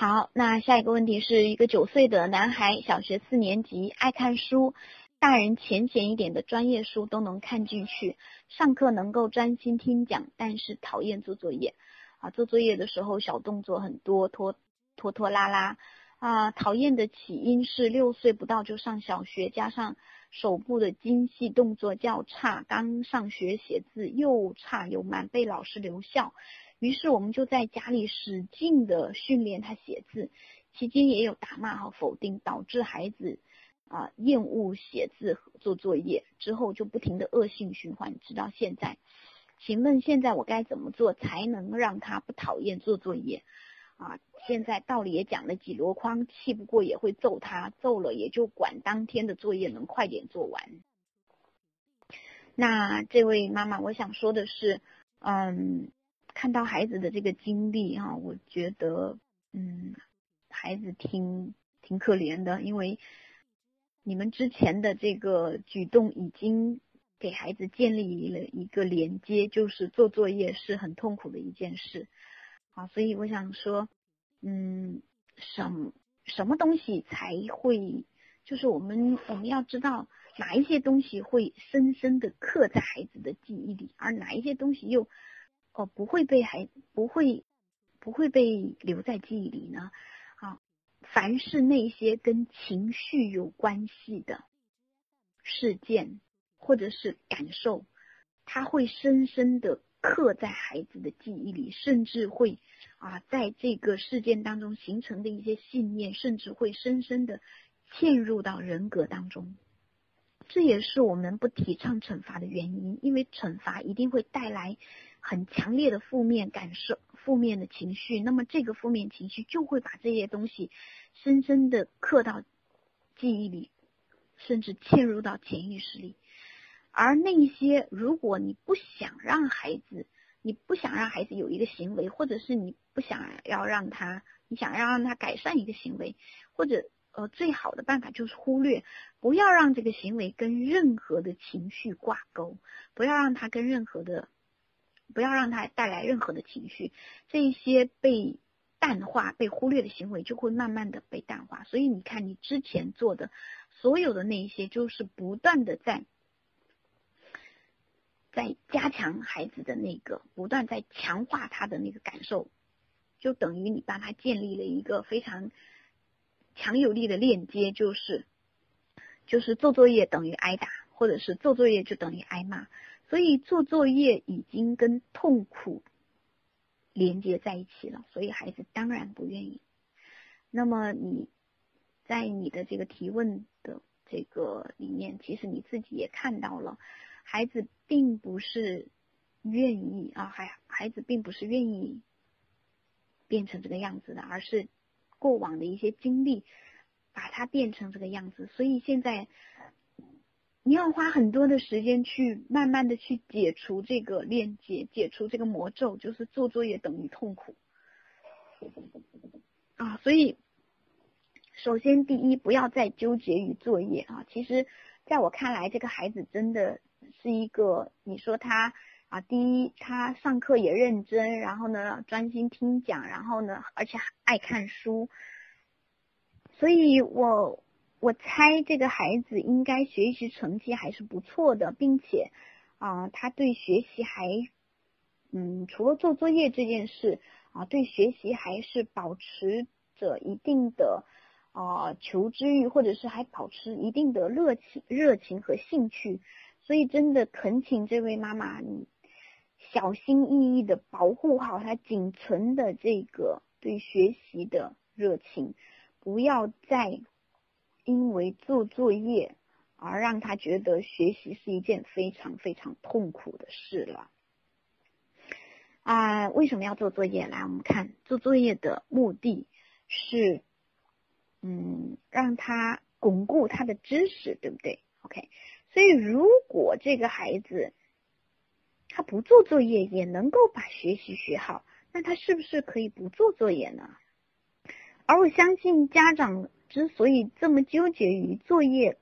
好，那下一个问题是一个九岁的男孩，小学四年级，爱看书，大人浅显一点的专业书都能看进去，上课能够专心听讲，但是讨厌做作业。啊，做作业的时候小动作很多，拖拖拖拉拉。啊，讨厌的起因是六岁不到就上小学，加上手部的精细动作较差，刚上学写字又差又慢，被老师留校。于是我们就在家里使劲的训练他写字，期间也有打骂和否定，导致孩子啊厌恶写字做作业，之后就不停的恶性循环，直到现在。请问现在我该怎么做才能让他不讨厌做作业？啊，现在道理也讲了几箩筐，气不过也会揍他，揍了也就管当天的作业能快点做完。那这位妈妈，我想说的是，嗯，看到孩子的这个经历哈，我觉得，嗯，孩子挺挺可怜的，因为你们之前的这个举动已经给孩子建立了一个连接，就是做作业是很痛苦的一件事。啊，所以我想说，嗯，什什么东西才会，就是我们我们要知道哪一些东西会深深的刻在孩子的记忆里，而哪一些东西又不会被孩不会不会被留在记忆里呢？啊，凡是那些跟情绪有关系的事件或者是感受，它会深深的。刻在孩子的记忆里，甚至会啊，在这个事件当中形成的一些信念，甚至会深深的嵌入到人格当中。这也是我们不提倡惩罚的原因，因为惩罚一定会带来很强烈的负面感受、负面的情绪。那么这个负面情绪就会把这些东西深深的刻到记忆里，甚至嵌入到潜意识里。而那些，如果你不想让孩子，你不想让孩子有一个行为，或者是你不想要让他，你想要让他改善一个行为，或者呃，最好的办法就是忽略，不要让这个行为跟任何的情绪挂钩，不要让他跟任何的，不要让他带来任何的情绪，这一些被淡化、被忽略的行为就会慢慢的被淡化。所以你看，你之前做的所有的那一些，就是不断的在。在加强孩子的那个，不断在强化他的那个感受，就等于你帮他建立了一个非常强有力的链接，就是就是做作业等于挨打，或者是做作业就等于挨骂，所以做作业已经跟痛苦连接在一起了，所以孩子当然不愿意。那么你在你的这个提问的这个里面，其实你自己也看到了。孩子并不是愿意啊，孩孩子并不是愿意变成这个样子的，而是过往的一些经历把他变成这个样子。所以现在你要花很多的时间去慢慢的去解除这个链接，解除这个魔咒，就是做作业等于痛苦啊。所以首先第一，不要再纠结于作业啊。其实在我看来，这个孩子真的。是一个，你说他啊，第一他上课也认真，然后呢专心听讲，然后呢而且爱看书，所以我我猜这个孩子应该学习成绩还是不错的，并且啊他对学习还嗯除了做作业这件事啊对学习还是保持着一定的啊求知欲，或者是还保持一定的热情热情和兴趣。所以，真的恳请这位妈妈，你小心翼翼的保护好她仅存的这个对学习的热情，不要再因为做作业而让他觉得学习是一件非常非常痛苦的事了。啊，为什么要做作业？来，我们看做作业的目的是，嗯，让他巩固他的知识，对不对？OK。所以，如果这个孩子他不做作业也能够把学习学好，那他是不是可以不做作业呢？而我相信家长之所以这么纠结于作业，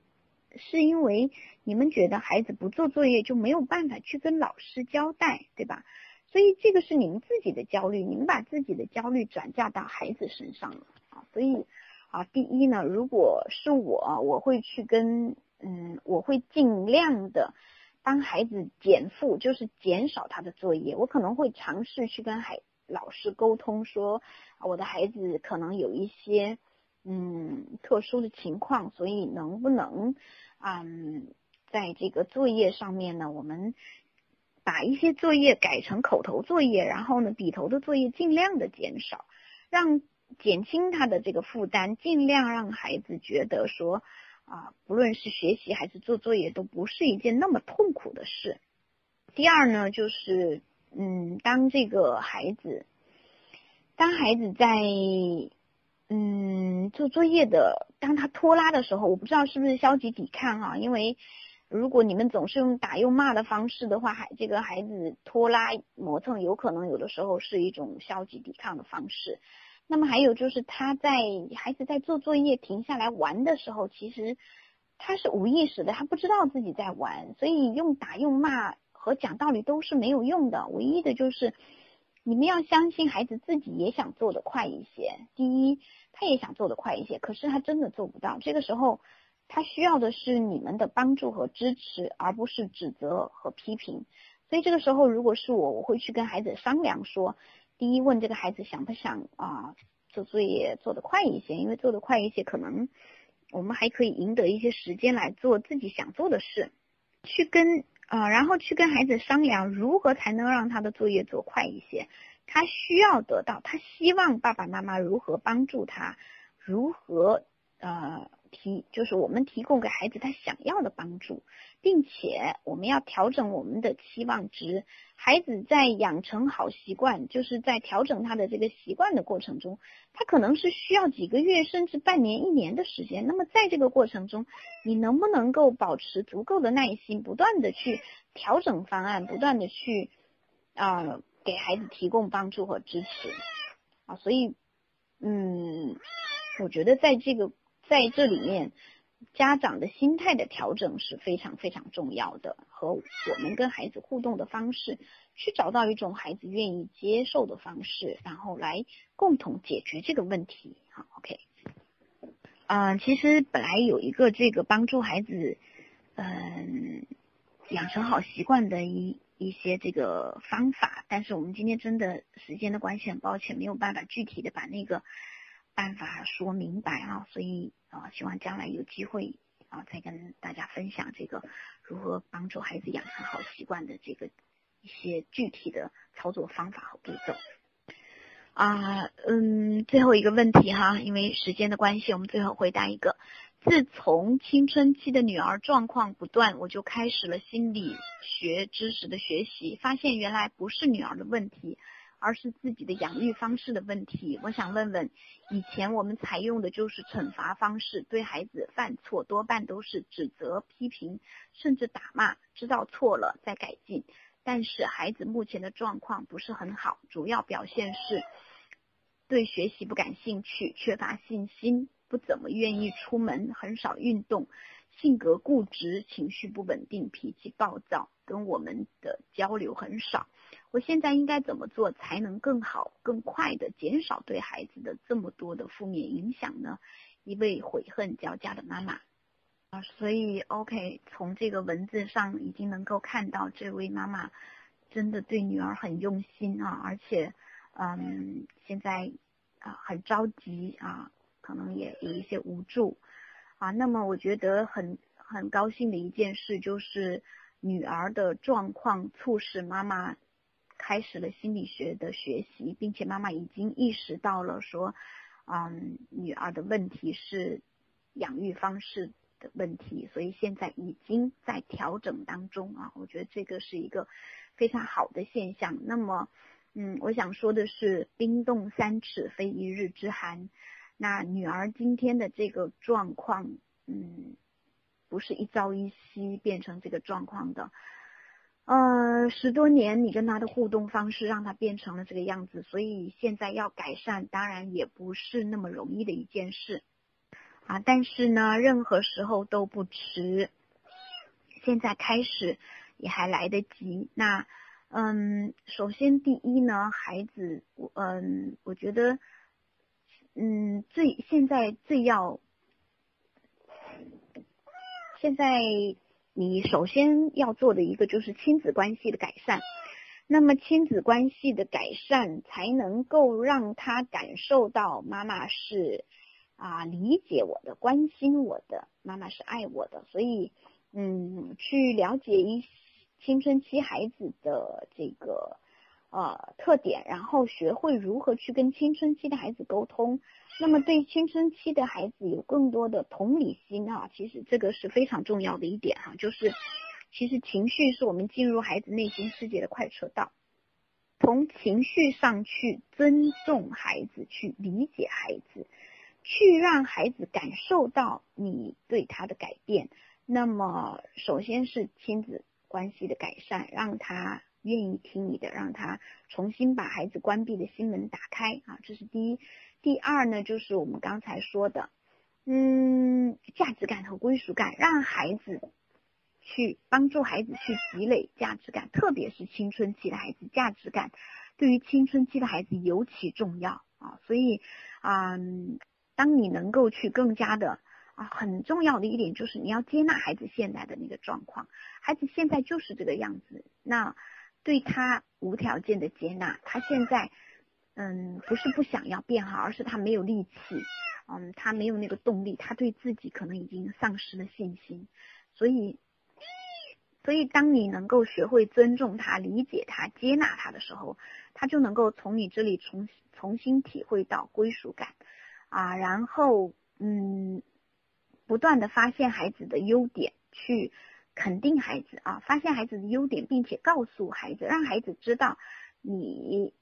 是因为你们觉得孩子不做作业就没有办法去跟老师交代，对吧？所以这个是你们自己的焦虑，你们把自己的焦虑转嫁到孩子身上了啊。所以啊，第一呢，如果是我，我会去跟嗯，我会尽量的帮孩子减负，就是减少他的作业。我可能会尝试去跟孩老师沟通，说我的孩子可能有一些嗯特殊的情况，所以能不能嗯在这个作业上面呢，我们把一些作业改成口头作业，然后呢笔头的作业尽量的减少，让减轻他的这个负担，尽量让孩子觉得说。啊，不论是学习还是做作业，都不是一件那么痛苦的事。第二呢，就是嗯，当这个孩子，当孩子在嗯做作业的，当他拖拉的时候，我不知道是不是消极抵抗啊？因为如果你们总是用打又骂的方式的话，孩这个孩子拖拉磨蹭，有可能有的时候是一种消极抵抗的方式。那么还有就是他在孩子在做作业停下来玩的时候，其实他是无意识的，他不知道自己在玩，所以用打用骂和讲道理都是没有用的。唯一的就是你们要相信孩子自己也想做的快一些。第一，他也想做的快一些，可是他真的做不到。这个时候他需要的是你们的帮助和支持，而不是指责和批评。所以这个时候如果是我，我会去跟孩子商量说。第一，问这个孩子想不想啊做作业做得快一些，因为做得快一些，可能我们还可以赢得一些时间来做自己想做的事。去跟啊，然后去跟孩子商量如何才能让他的作业做快一些。他需要得到，他希望爸爸妈妈如何帮助他，如何呃。提就是我们提供给孩子他想要的帮助，并且我们要调整我们的期望值。孩子在养成好习惯，就是在调整他的这个习惯的过程中，他可能是需要几个月甚至半年、一年的时间。那么在这个过程中，你能不能够保持足够的耐心，不断的去调整方案，不断的去啊给孩子提供帮助和支持啊？所以，嗯，我觉得在这个。在这里面，家长的心态的调整是非常非常重要的，和我们跟孩子互动的方式，去找到一种孩子愿意接受的方式，然后来共同解决这个问题。好，OK。嗯，其实本来有一个这个帮助孩子，嗯，养成好习惯的一一些这个方法，但是我们今天真的时间的关系，很抱歉没有办法具体的把那个。办法说明白啊，所以啊，希望将来有机会啊，再跟大家分享这个如何帮助孩子养成好习惯的这个一些具体的操作方法和步骤啊。嗯，最后一个问题哈，因为时间的关系，我们最后回答一个：自从青春期的女儿状况不断，我就开始了心理学知识的学习，发现原来不是女儿的问题。而是自己的养育方式的问题。我想问问，以前我们采用的就是惩罚方式，对孩子犯错多半都是指责、批评，甚至打骂，知道错了再改进。但是孩子目前的状况不是很好，主要表现是对学习不感兴趣，缺乏信心，不怎么愿意出门，很少运动，性格固执，情绪不稳定，脾气暴躁，跟我们的交流很少。我现在应该怎么做才能更好、更快的减少对孩子的这么多的负面影响呢？一位悔恨交加的妈妈啊，所以 OK，从这个文字上已经能够看到这位妈妈真的对女儿很用心啊，而且嗯，现在啊很着急啊，可能也有一些无助啊。那么我觉得很很高兴的一件事就是女儿的状况促使妈妈。开始了心理学的学习，并且妈妈已经意识到了说，嗯，女儿的问题是养育方式的问题，所以现在已经在调整当中啊。我觉得这个是一个非常好的现象。那么，嗯，我想说的是，冰冻三尺非一日之寒。那女儿今天的这个状况，嗯，不是一朝一夕变成这个状况的。呃，十多年你跟他的互动方式让他变成了这个样子，所以现在要改善，当然也不是那么容易的一件事啊。但是呢，任何时候都不迟，现在开始也还来得及。那嗯，首先第一呢，孩子，嗯，我觉得，嗯，最现在最要，现在你首先要做的一个就是亲子关系的改善。那么亲子关系的改善，才能够让他感受到妈妈是啊理解我的、关心我的，妈妈是爱我的。所以，嗯，去了解一青春期孩子的这个呃特点，然后学会如何去跟青春期的孩子沟通。那么，对青春期的孩子有更多的同理心啊，其实这个是非常重要的一点哈，就是。其实情绪是我们进入孩子内心世界的快车道，从情绪上去尊重孩子，去理解孩子，去让孩子感受到你对他的改变。那么，首先是亲子关系的改善，让他愿意听你的，让他重新把孩子关闭的心门打开啊，这是第一。第二呢，就是我们刚才说的，嗯，价值感和归属感，让孩子。去帮助孩子去积累价值感，特别是青春期的孩子，价值感对于青春期的孩子尤其重要啊。所以啊，当你能够去更加的啊，很重要的一点就是你要接纳孩子现在的那个状况，孩子现在就是这个样子，那对他无条件的接纳，他现在嗯不是不想要变好，而是他没有力气，嗯，他没有那个动力，他对自己可能已经丧失了信心，所以。所以，当你能够学会尊重他、理解他、接纳他的时候，他就能够从你这里重重新体会到归属感啊，然后嗯，不断的发现孩子的优点，去肯定孩子啊，发现孩子的优点，并且告诉孩子，让孩子知道你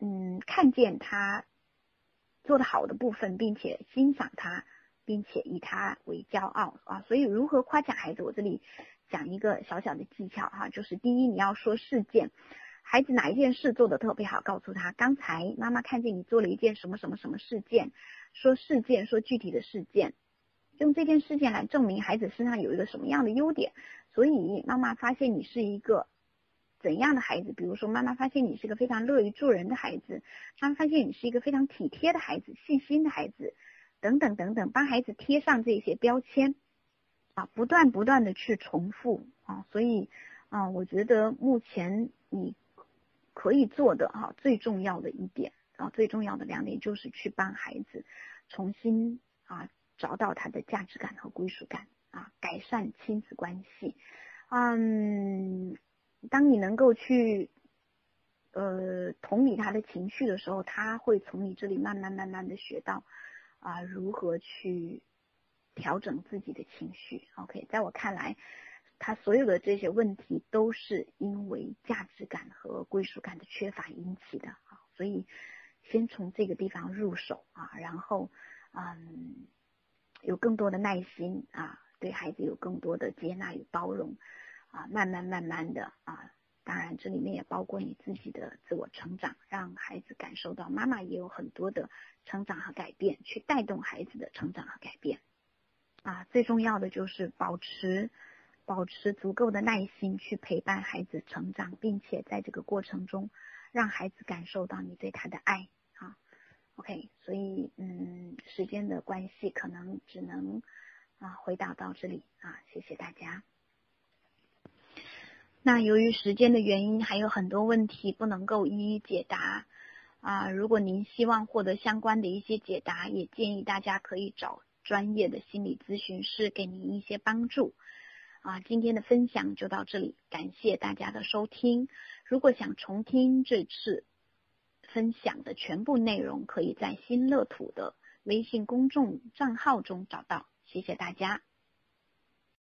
嗯看见他做的好的部分，并且欣赏他，并且以他为骄傲啊。所以，如何夸奖孩子，我这里。讲一个小小的技巧哈，就是第一，你要说事件，孩子哪一件事做的特别好，告诉他刚才妈妈看见你做了一件什么什么什么事件，说事件，说具体的事件，用这件事件来证明孩子身上有一个什么样的优点，所以妈妈发现你是一个怎样的孩子，比如说妈妈发现你是个非常乐于助人的孩子，妈妈发现你是一个非常体贴的孩子，细心的孩子，等等等等，帮孩子贴上这些标签。啊，不断不断的去重复啊，所以啊，我觉得目前你可以做的哈，最重要的一点啊，最重要的两点就是去帮孩子重新啊找到他的价值感和归属感啊，改善亲子关系。嗯，当你能够去呃同理他的情绪的时候，他会从你这里慢慢慢慢的学到啊如何去。调整自己的情绪，OK，在我看来，他所有的这些问题都是因为价值感和归属感的缺乏引起的啊，所以先从这个地方入手啊，然后嗯，有更多的耐心啊，对孩子有更多的接纳与包容啊，慢慢慢慢的啊，当然这里面也包括你自己的自我成长，让孩子感受到妈妈也有很多的成长和改变，去带动孩子的成长和改变。啊，最重要的就是保持保持足够的耐心去陪伴孩子成长，并且在这个过程中让孩子感受到你对他的爱啊。OK，所以嗯，时间的关系可能只能啊回答到这里啊，谢谢大家。那由于时间的原因，还有很多问题不能够一一解答啊。如果您希望获得相关的一些解答，也建议大家可以找。专业的心理咨询师给您一些帮助啊！今天的分享就到这里，感谢大家的收听。如果想重听这次分享的全部内容，可以在新乐土的微信公众账号中找到。谢谢大家。